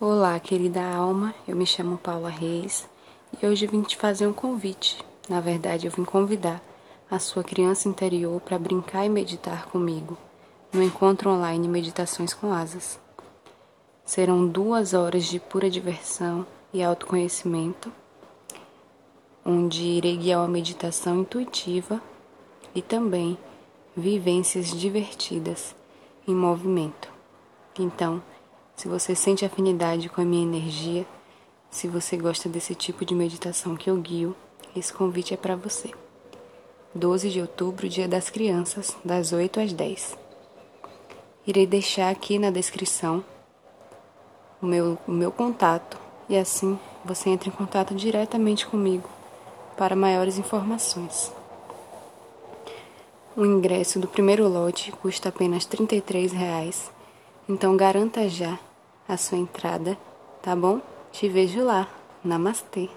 Olá, querida alma. Eu me chamo Paula Reis e hoje vim te fazer um convite. Na verdade, eu vim convidar a sua criança interior para brincar e meditar comigo no encontro online Meditações com Asas. Serão duas horas de pura diversão e autoconhecimento, onde irei guiar uma meditação intuitiva e também vivências divertidas em movimento. Então, se você sente afinidade com a minha energia, se você gosta desse tipo de meditação que eu guio, esse convite é para você. 12 de outubro, Dia das Crianças, das 8 às 10. Irei deixar aqui na descrição o meu, o meu contato e assim você entra em contato diretamente comigo para maiores informações. O ingresso do primeiro lote custa apenas 33 reais, então garanta já a sua entrada, tá bom? Te vejo lá. Namastê.